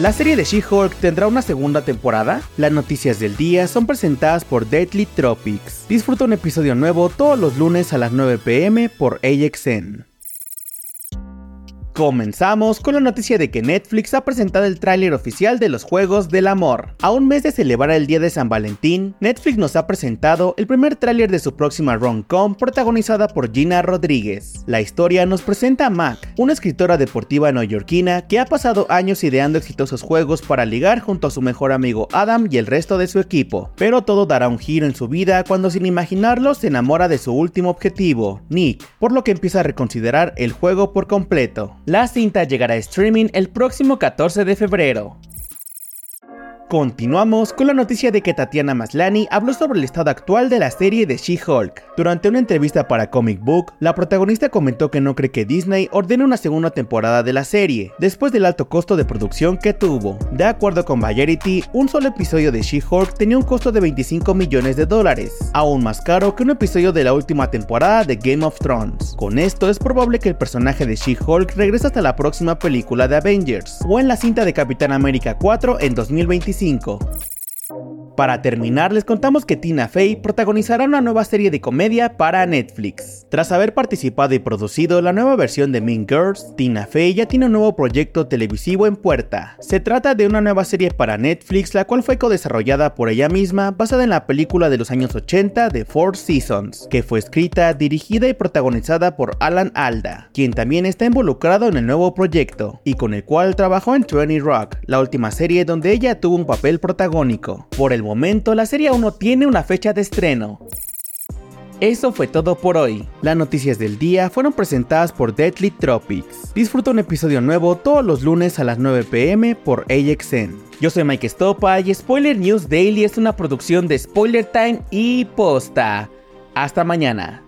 ¿La serie de She-Hulk tendrá una segunda temporada? Las noticias del día son presentadas por Deadly Tropics. Disfruta un episodio nuevo todos los lunes a las 9 pm por AXN. Comenzamos con la noticia de que Netflix ha presentado el tráiler oficial de los Juegos del Amor. A un mes de celebrar el Día de San Valentín, Netflix nos ha presentado el primer tráiler de su próxima rom-com protagonizada por Gina Rodríguez. La historia nos presenta a Mac, una escritora deportiva neoyorquina que ha pasado años ideando exitosos juegos para ligar junto a su mejor amigo Adam y el resto de su equipo. Pero todo dará un giro en su vida cuando sin imaginarlo se enamora de su último objetivo, Nick, por lo que empieza a reconsiderar el juego por completo. La cinta llegará a streaming el próximo 14 de febrero. Continuamos con la noticia de que Tatiana Maslany habló sobre el estado actual de la serie de She-Hulk. Durante una entrevista para Comic Book, la protagonista comentó que no cree que Disney ordene una segunda temporada de la serie, después del alto costo de producción que tuvo. De acuerdo con Variety, un solo episodio de She-Hulk tenía un costo de 25 millones de dólares, aún más caro que un episodio de la última temporada de Game of Thrones. Con esto es probable que el personaje de She-Hulk regrese hasta la próxima película de Avengers, o en la cinta de Capitán América 4 en 2025 985 para terminar, les contamos que Tina Fey protagonizará una nueva serie de comedia para Netflix. Tras haber participado y producido la nueva versión de Mean Girls, Tina Fey ya tiene un nuevo proyecto televisivo en puerta. Se trata de una nueva serie para Netflix, la cual fue co-desarrollada por ella misma, basada en la película de los años 80 de Four Seasons, que fue escrita, dirigida y protagonizada por Alan Alda, quien también está involucrado en el nuevo proyecto, y con el cual trabajó en 20 Rock, la última serie donde ella tuvo un papel protagónico. Momento, la serie aún no tiene una fecha de estreno. Eso fue todo por hoy. Las noticias del día fueron presentadas por Deadly Tropics. Disfruta un episodio nuevo todos los lunes a las 9 pm por AXN. Yo soy Mike Stopa y Spoiler News Daily es una producción de Spoiler Time y Posta. Hasta mañana.